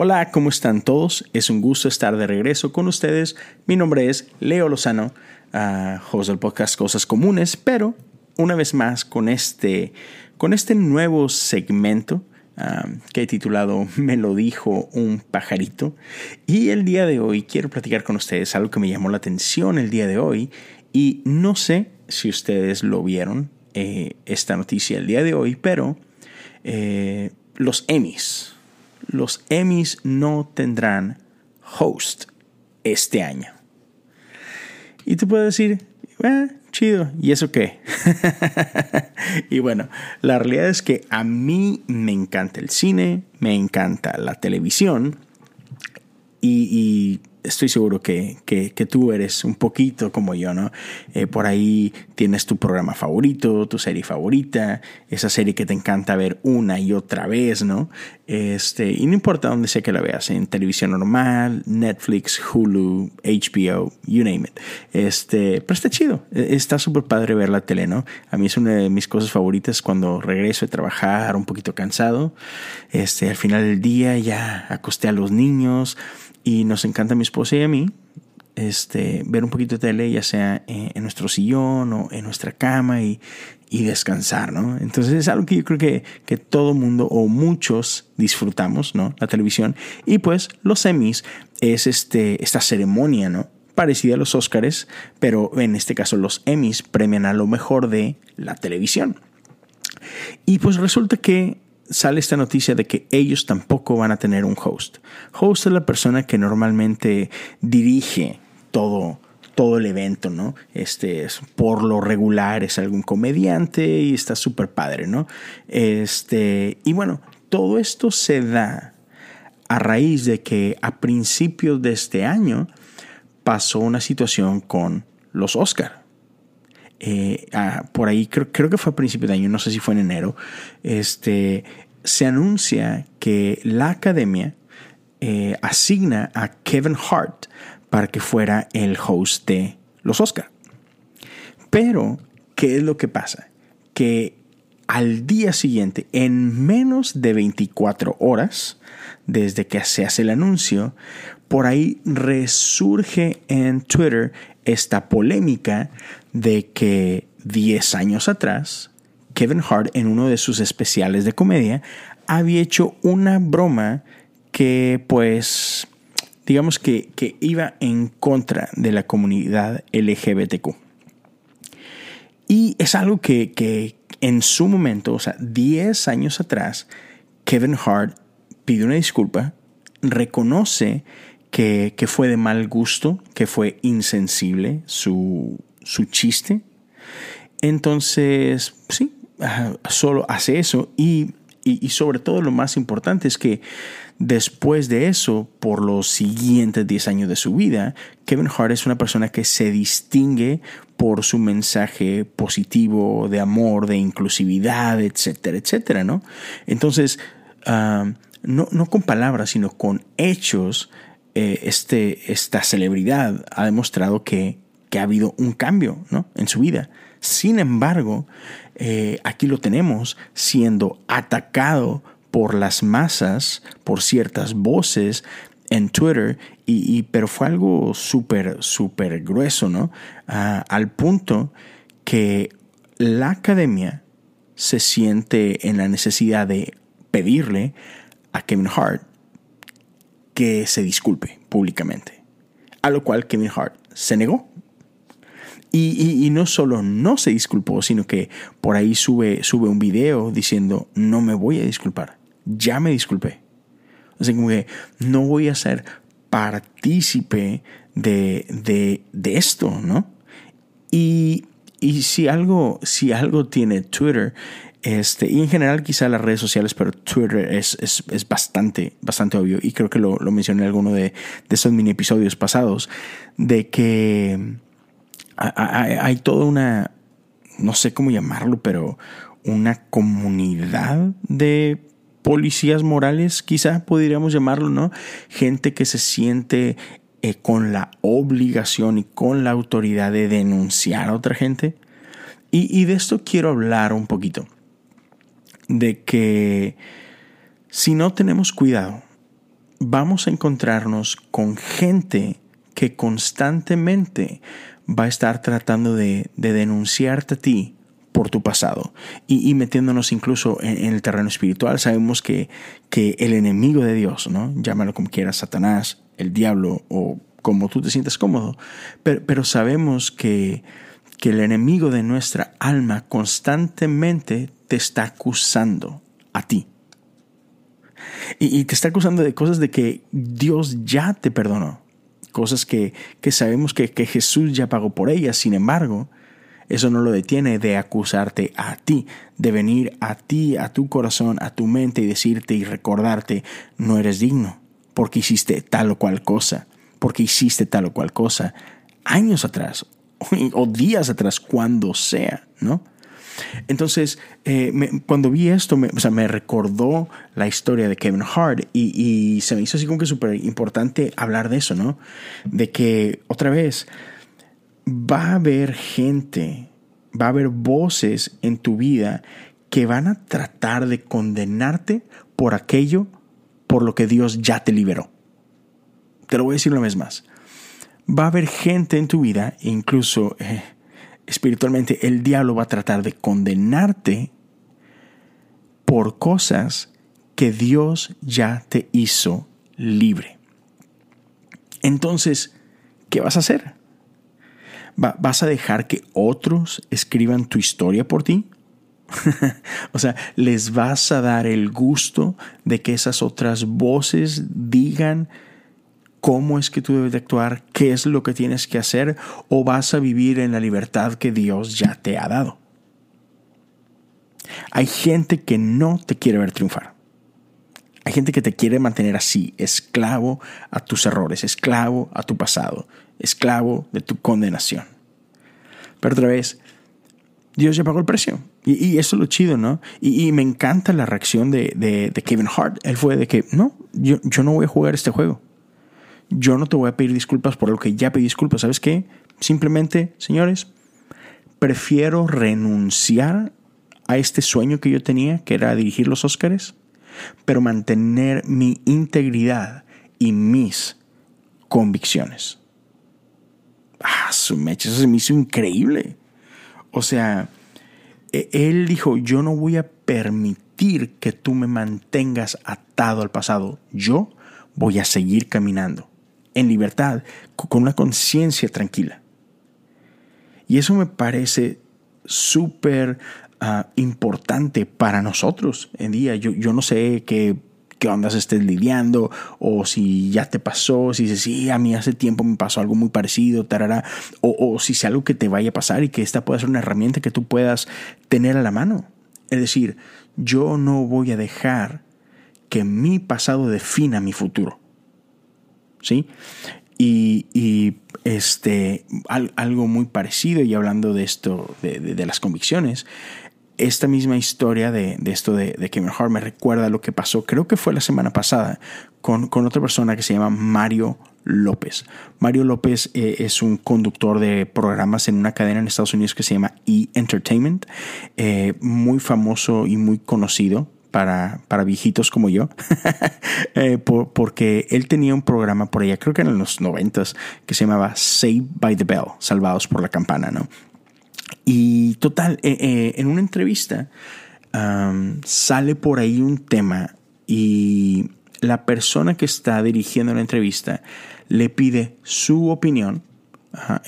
Hola, ¿cómo están todos? Es un gusto estar de regreso con ustedes. Mi nombre es Leo Lozano, uh, host del podcast Cosas Comunes, pero una vez más con este, con este nuevo segmento uh, que he titulado Me lo dijo un pajarito. Y el día de hoy quiero platicar con ustedes algo que me llamó la atención el día de hoy y no sé si ustedes lo vieron, eh, esta noticia el día de hoy, pero eh, los Emmys los Emmys no tendrán host este año. Y tú puedes decir, eh, chido, ¿y eso qué? y bueno, la realidad es que a mí me encanta el cine, me encanta la televisión y, y estoy seguro que, que, tú eres un poquito como yo, ¿no? Eh, por ahí tienes tu programa favorito, tu serie favorita, esa serie que te encanta ver una y otra vez, ¿no? Este, y no importa dónde sea que la veas, en televisión normal, Netflix, Hulu, HBO, you name it. Este, pero está chido, e, está súper padre ver la tele, ¿no? A mí es una de mis cosas favoritas cuando regreso de trabajar un poquito cansado. Este, al final del día ya acosté a los niños y nos encanta a mi esposa y a mí este, ver un poquito de tele, ya sea en, nuestro sillón o en nuestra cama y, y, descansar, ¿no? Entonces es algo que yo creo que, que todo mundo o muchos disfrutamos, ¿no? La televisión. Y pues los Emmys es este, esta ceremonia, ¿no? Parecida a los Oscars, pero en este caso los Emmys premian a lo mejor de la televisión. Y pues resulta que sale esta noticia de que ellos tampoco van a tener un host. Host es la persona que normalmente dirige todo, todo el evento, ¿no? Este es por lo regular es algún comediante y está súper padre, ¿no? Este, y bueno, todo esto se da a raíz de que a principios de este año pasó una situación con los Oscar. Eh, ah, por ahí, creo, creo, que fue a principio de año, no sé si fue en enero, este, se anuncia que la academia eh, asigna a Kevin Hart para que fuera el host de los Oscar. Pero, ¿qué es lo que pasa? Que al día siguiente, en menos de 24 horas, desde que se hace el anuncio, por ahí resurge en Twitter esta polémica de que 10 años atrás Kevin Hart en uno de sus especiales de comedia había hecho una broma que pues digamos que, iba en contra de la comunidad LGBTQ. Y es algo que, que en su momento, o sea, 10 años atrás, Kevin Hart pide una disculpa, reconoce que, fue de mal gusto, que fue insensible su, chiste. Entonces, sí, solo hace eso y, y, sobre todo lo más importante es que después de eso, por los siguientes 10 años de su vida, Kevin Hart es una persona que se distingue por su mensaje positivo de amor, de inclusividad, etcétera, etcétera, ¿no? Entonces, ah, no, no con palabras, sino con hechos, eh, este, esta celebridad ha demostrado que, ha habido un cambio en su vida. Sin embargo, eh, aquí lo tenemos siendo atacado por las masas, por ciertas voces en Twitter, y, pero fue algo súper, súper grueso, ¿no? Ah, al punto que la academia se siente en la necesidad de pedirle a Kevin Hart que se disculpe públicamente. A lo cual Kevin Hart se negó. Y, no solo no se disculpó, sino que por ahí sube, sube un video diciendo, no me voy a disculpar, ya me disculpé. O sea, como que no voy a ser partícipe de, de, de esto, ¿no? Y, y si, algo, si algo tiene Twitter este, y en general quizá las redes sociales, pero Twitter es, es, bastante, bastante obvio. Y creo que lo, lo mencioné en alguno de, de esos mini episodios pasados, de que hay, toda una, no sé cómo llamarlo, pero una comunidad de policías morales, quizá podríamos llamarlo, ¿no? Gente que se siente eh, con la obligación y con la autoridad de denunciar a otra gente. Y de esto quiero hablar un poquito de que si no tenemos cuidado, vamos a encontrarnos con gente que constantemente va a estar tratando de, denunciarte a ti por tu pasado y, metiéndonos incluso en, el terreno espiritual. Sabemos que, que el enemigo de Dios, ¿no? llámalo como quieras, Satanás, el diablo o como tú te sientes cómodo, pero, pero sabemos que, que el enemigo de nuestra alma constantemente te está acusando a ti. Y, te está acusando de cosas de que Dios ya te perdonó. Cosas que, que sabemos que, que Jesús ya pagó por ellas. Sin embargo, eso no lo detiene de acusarte a ti, de venir a ti, a tu corazón, a tu mente y decirte y recordarte, no eres digno, porque hiciste tal o cual cosa, porque hiciste tal o cual cosa años atrás o días atrás, cuando sea, ¿no? Entonces, eh, cuando vi esto, me, o sea, me recordó la historia de Kevin Hart y, se me hizo así como que súper importante hablar de eso, ¿no? De que, otra vez, va a haber gente, va a haber voces en tu vida que van a tratar de condenarte por aquello por lo que Dios ya te liberó. Te lo voy a decir una vez más. Va a haber gente en tu vida, incluso... Eh, espiritualmente, el diablo va a tratar de condenarte por cosas que Dios ya te hizo libre. Entonces, ¿qué vas a hacer? ¿Vas a dejar que otros escriban tu historia por ti? o sea, les vas a dar el gusto de que esas otras voces digan cómo es que tú debes de actuar, qué es lo que tienes que hacer, o vas a vivir en la libertad que Dios ya te ha dado. Hay gente que no te quiere ver triunfar. Hay gente que te quiere mantener así, esclavo a tus errores, esclavo a tu pasado, esclavo de tu condenación. Pero otra vez, Dios ya pagó el precio. Y, eso es lo chido, ¿no? Y, me encanta la reacción de, Kevin Hart. Él fue de que, no, yo, yo no voy a jugar este juego yo no te voy a pedir disculpas por lo que ya pedí disculpas. ¿Sabes qué? Simplemente, señores, prefiero renunciar a este sueño que yo tenía, que era dirigir los Óscares, pero mantener mi integridad y mis convicciones. Ah, su mecha, eso se me hizo increíble. O sea, e-, él dijo, yo no voy a permitir que tú me mantengas atado al pasado. Yo voy a seguir caminando en libertad, con una conciencia tranquila. Y eso me parece súper ah, importante para nosotros en día. Yo, yo no sé qué, qué ondas estés lidiando o si ya te pasó, si dices, a mí hace tiempo me pasó algo muy parecido, tarara, o, o si es algo que te vaya a pasar y que esta pueda ser una herramienta que tú puedas tener a la mano. Es decir, yo no voy a dejar que mi pasado defina mi futuro. ¿Sí? Y, este, algo muy parecido, y hablando de esto, de, las convicciones, esta misma historia de, esto de, de, Kevin Hart me recuerda lo que pasó, creo que fue la semana pasada, con, otra persona que se llama Mario López. Mario López eh, es un conductor de programas en una cadena en Estados Unidos que se llama E! Entertainment, eh, muy famoso y muy conocido para, para viejitos como yo, eh, porque él tenía un programa por allá, creo que en los noventas, que se llamaba Saved by the Bell, Salvados por la Campana, ¿no? Y total, eh, eh, en una entrevista sale por ahí un tema y la persona que está dirigiendo la entrevista le pide su opinión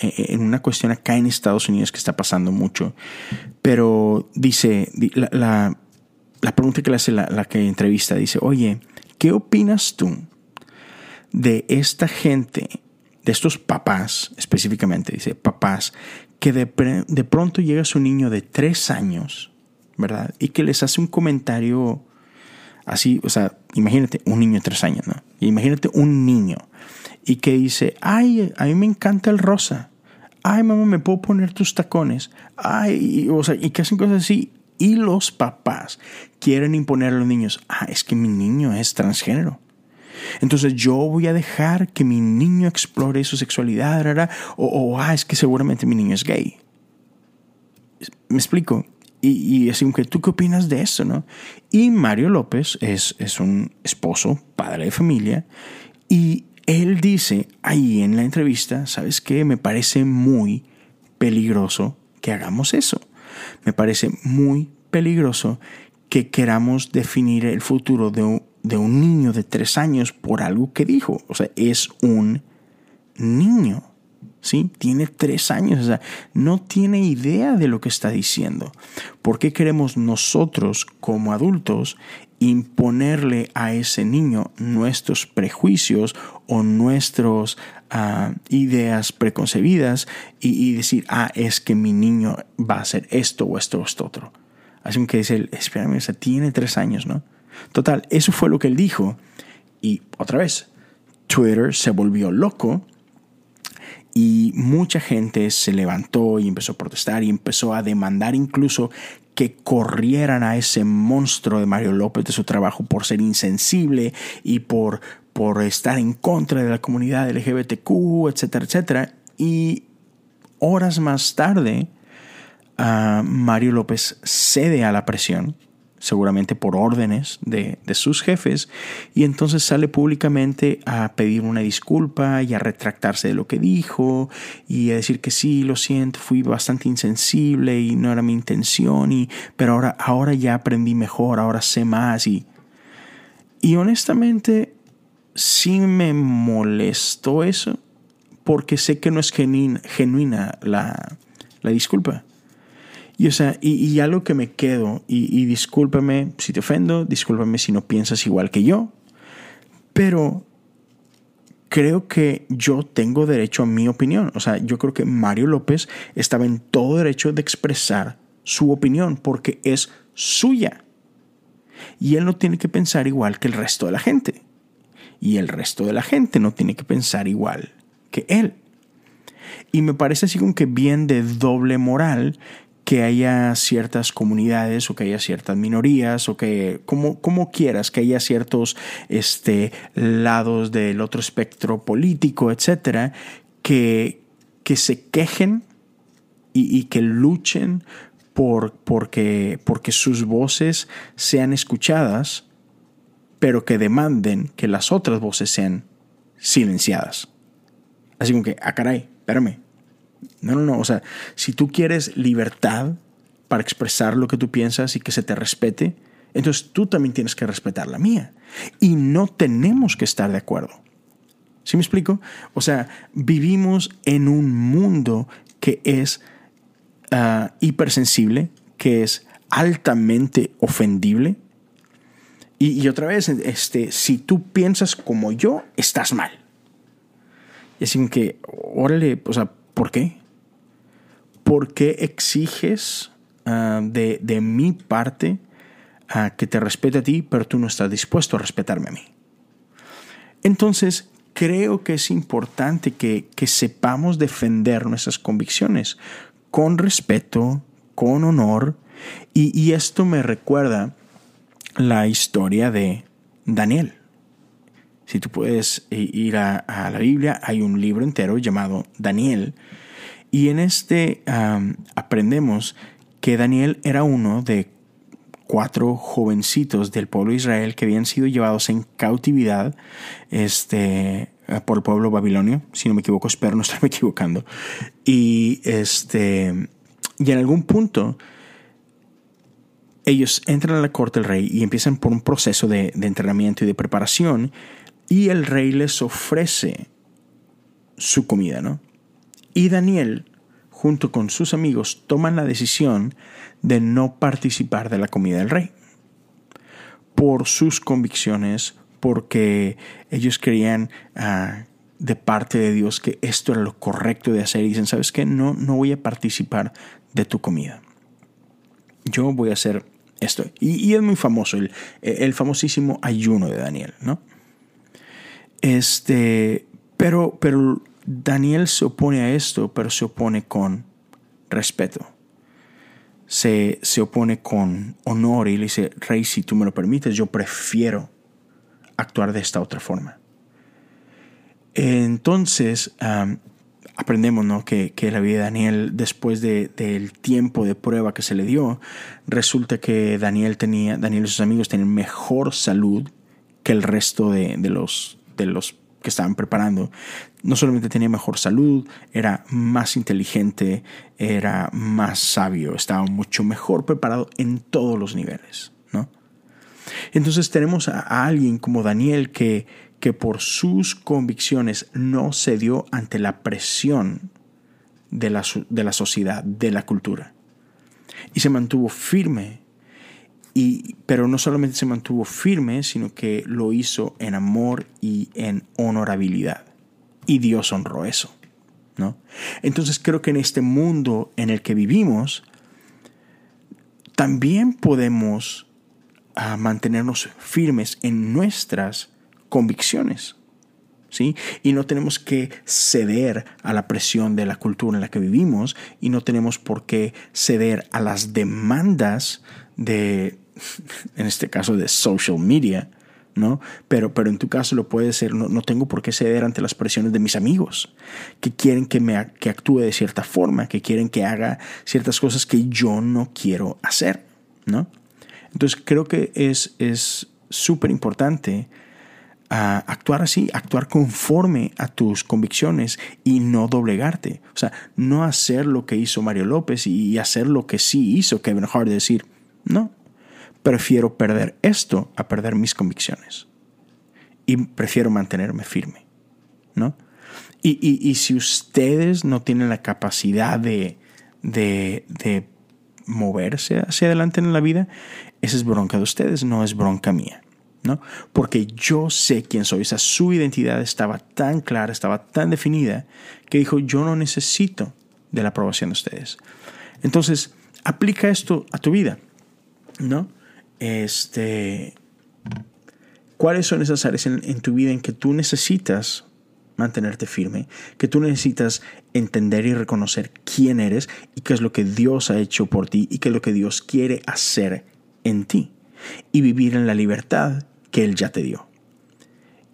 en una cuestión acá en Estados Unidos que está pasando mucho, pero dice, la pregunta que le hace la, que entrevista dice, oye, ¿qué opinas tú de esta gente, de estos papás específicamente? Dice, papás, que de, pronto llega su niño de tres años, ¿verdad? Y que les hace un comentario así, o sea, imagínate un niño de tres años, ¿no? imagínate un niño y que dice, ay, a mí me encanta el rosa. Ay, mamá, ¿me puedo poner tus tacones? Ay, o sea, y que hacen cosas así y los papás quieren imponer a los niños, ah, es que mi niño es transgénero. Entonces yo voy a dejar que mi niño explore su sexualidad, o, ah, es que seguramente mi niño es gay. ¿Me explico? Y, y así que, ¿tú qué opinas de eso? ¿no? Y Mario López es, es un esposo, padre de familia, y él dice ahí en la entrevista, ¿sabes qué? Me parece muy peligroso que hagamos eso. Me parece muy peligroso que queramos definir el futuro de un, de un niño de tres años por algo que dijo. O sea, es un niño. ¿sí? Tiene tres años, o sea, no tiene idea de lo que está diciendo. ¿Por qué queremos nosotros como adultos imponerle a ese niño nuestros prejuicios o nuestras ah, ideas preconcebidas y, decir, ah, es que mi niño va a hacer esto o esto o esto otro? Así que dice, espérame, o tiene tres años, ¿no? Total, eso fue lo que él dijo. Y otra vez, Twitter se volvió loco y mucha gente se levantó y empezó a protestar y empezó a demandar incluso que corrieran a ese monstruo de Mario López de su trabajo por ser insensible y por, por estar en contra de la comunidad LGBTQ, etcétera, etcétera. Y horas más tarde, ah, Mario López cede a la presión seguramente por órdenes de, sus jefes, y entonces sale públicamente a pedir una disculpa y a retractarse de lo que dijo y a decir que sí, lo siento, fui bastante insensible y no era mi intención, y, pero ahora, ahora ya aprendí mejor, ahora sé más y, y honestamente sí me molestó eso porque sé que no es genuina, la, la disculpa. Y, o sea, y, algo que me quedo, y, discúlpame si te ofendo, discúlpame si no piensas igual que yo, pero creo que yo tengo derecho a mi opinión. O sea, yo creo que Mario López estaba en todo derecho de expresar su opinión porque es suya. Y él no tiene que pensar igual que el resto de la gente. Y el resto de la gente no tiene que pensar igual que él. Y me parece así como que bien de doble moral que haya ciertas comunidades o que haya ciertas minorías o que como, como quieras, que haya ciertos este, lados del otro espectro político, etcétera, que, que se quejen y, que luchen por, porque, porque sus voces sean escuchadas, pero que demanden que las otras voces sean silenciadas. Así como que, ah, caray, espérame, no, no, no. O sea, si tú quieres libertad para expresar lo que tú piensas y que se te respete, entonces tú también tienes que respetar la mía. Y no tenemos que estar de acuerdo. ¿Sí me explico? O sea, vivimos en un mundo que es ah, hipersensible, que es altamente ofendible. Y, y, otra vez, este, si tú piensas como yo, estás mal. Y así que, órale, o sea, ¿Por qué? ¿Por qué exiges ah, de, mi parte ah, que te respete a ti, pero tú no estás dispuesto a respetarme a mí? Entonces, creo que es importante que, sepamos defender nuestras convicciones con respeto, con honor, y esto me recuerda la historia de Daniel. Si tú puedes eh, ir a, la Biblia, hay un libro entero llamado Daniel. Y en este aprendemos que Daniel era uno de cuatro jovencitos del pueblo de Israel que habían sido llevados en cautividad este, por el pueblo babilonio. Si no me equivoco, espero no estarme equivocando. Y, este, y en algún punto ellos entran a la corte del rey y empiezan por un proceso de, entrenamiento y de preparación y el rey les ofrece su comida, ¿no? Y Daniel, junto con sus amigos, toman la decisión de no participar de la comida del rey. Por sus convicciones, porque ellos creían ah, de parte de Dios que esto era lo correcto de hacer y dicen, ¿sabes qué? No, no voy a participar de tu comida. Yo voy a hacer esto. Y, es muy famoso, el, el famosísimo ayuno de Daniel, ¿no? Este, pero, pero Daniel se opone a esto, pero se opone con respeto. Se, se opone con honor y le dice, Rey, si tú me lo permites, yo prefiero actuar de esta otra forma. Entonces, aprendemos ¿no? que, que, la vida de Daniel, después de, del tiempo de prueba que se le dio, resulta que Daniel tenía, Daniel y sus amigos tenían mejor salud que el resto de, de, los, de los que estaban preparando. No solamente tenía mejor salud, era más inteligente, era más sabio, estaba mucho mejor preparado en todos los niveles. ¿no? Entonces tenemos a, a alguien como Daniel que, que por sus convicciones no cedió ante la presión de la, de la sociedad, de la cultura. Y se mantuvo firme y, pero no solamente se mantuvo firme, sino que lo hizo en amor y en honorabilidad. Y Dios honró eso. ¿no? Entonces creo que en este mundo en el que vivimos, también podemos ah, mantenernos firmes en nuestras convicciones. ¿Sí? Y no tenemos que ceder a la presión de la cultura en la que vivimos y no tenemos por qué ceder a las demandas de, en este caso, de social media, ¿no? Pero, pero en tu caso lo puede ser, no, no, tengo por qué ceder ante las presiones de mis amigos, que quieren que, me, que actúe de cierta forma, que quieren que haga ciertas cosas que yo no quiero hacer, ¿no? Entonces creo que es súper importante actuar así, actuar conforme a tus convicciones y no doblegarte. O sea, no hacer lo que hizo Mario López y hacer lo que sí hizo Kevin Hart, decir, no, prefiero perder esto a perder mis convicciones. Y prefiero mantenerme firme, ¿no? Y, y, si ustedes no tienen la capacidad de, de, de moverse hacia adelante en la vida, esa es bronca de ustedes, no es bronca mía. ¿No? Porque yo sé quién soy. O sea, su identidad estaba tan clara, estaba tan definida, que dijo, yo no necesito de la aprobación de ustedes. Entonces, aplica esto a tu vida, ¿no? Este, ¿Cuáles son esas áreas en, en tu vida en que tú necesitas mantenerte firme, que tú necesitas entender y reconocer quién eres y qué es lo que Dios ha hecho por ti y qué es lo que Dios quiere hacer en ti y vivir en la libertad que Él ya te dio.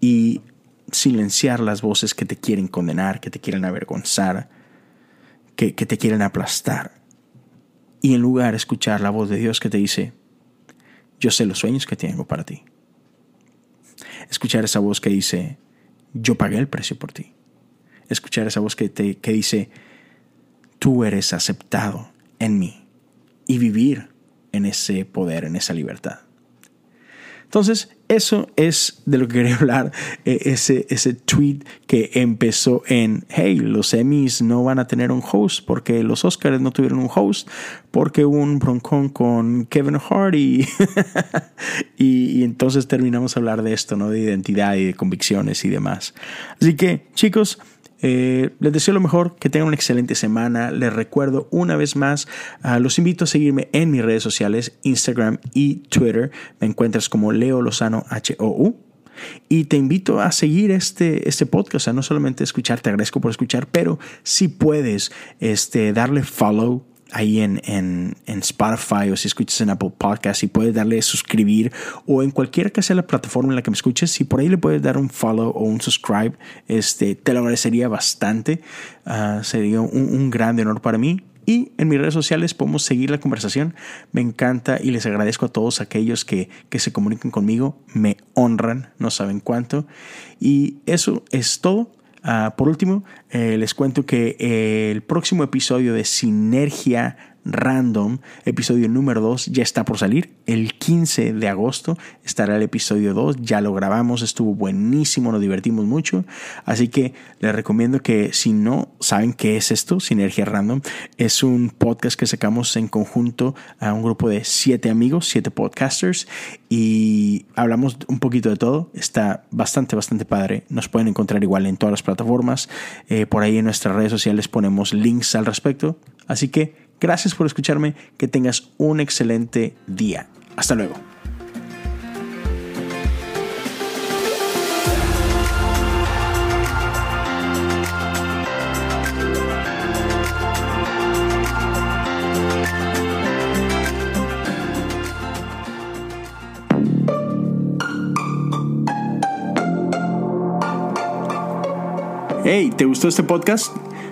Y silenciar las voces que te quieren condenar, que te quieren avergonzar, que, te quieren aplastar. Y en lugar de escuchar la voz de Dios que te dice, yo sé los sueños que tengo para ti. Escuchar esa voz que dice, yo pagué el precio por ti. Escuchar esa voz que, te, que dice, tú eres aceptado en mí. Y vivir en ese poder, en esa libertad. Entonces, eso es de lo que quería hablar, eh, ese, ese tweet que empezó en, hey, los Emmys no van a tener un host porque los Oscars no tuvieron un host, porque hubo un broncón con Kevin Hart y, y, entonces terminamos a hablar de esto, ¿no? De identidad y de convicciones y demás. Así que, chicos, eh, les deseo lo mejor, que tengan una excelente semana. Les recuerdo una vez más, uh, los invito a seguirme en mis redes sociales, Instagram y Twitter. Me encuentras como Leo Lozano H-O-U. Y te invito a seguir este, este podcast, sea, no solamente escuchar, te agradezco por escuchar, pero si puedes este, darle follow ahí en, en, en, Spotify o si escuchas en Apple Podcast, y puedes darle suscribir o en cualquiera que sea la plataforma en la que me escuches, si por ahí le puedes dar un follow o un subscribe, este, te lo agradecería bastante. Uh, sería un, un gran honor para mí. Y en mis redes sociales podemos seguir la conversación. Me encanta y les agradezco a todos aquellos que, que se comunican conmigo. Me honran, no saben cuánto. Y eso es todo. Uh, por último, eh, les cuento que eh, el próximo episodio de Sinergia Random, episodio número 2, ya está por salir. El 15 de agosto estará el episodio 2. Ya lo grabamos, estuvo buenísimo, nos divertimos mucho. Así que les recomiendo que si no saben qué es esto, Sinergia Random, es un podcast que sacamos en conjunto a un grupo de siete amigos, siete podcasters, y hablamos un poquito de todo. Está bastante, bastante padre. Nos pueden encontrar igual en todas las plataformas. Eh, por ahí en nuestras redes sociales ponemos links al respecto. Así que Gracias por escucharme, que tengas un excelente día. Hasta luego. Hey, ¿te gustó este podcast?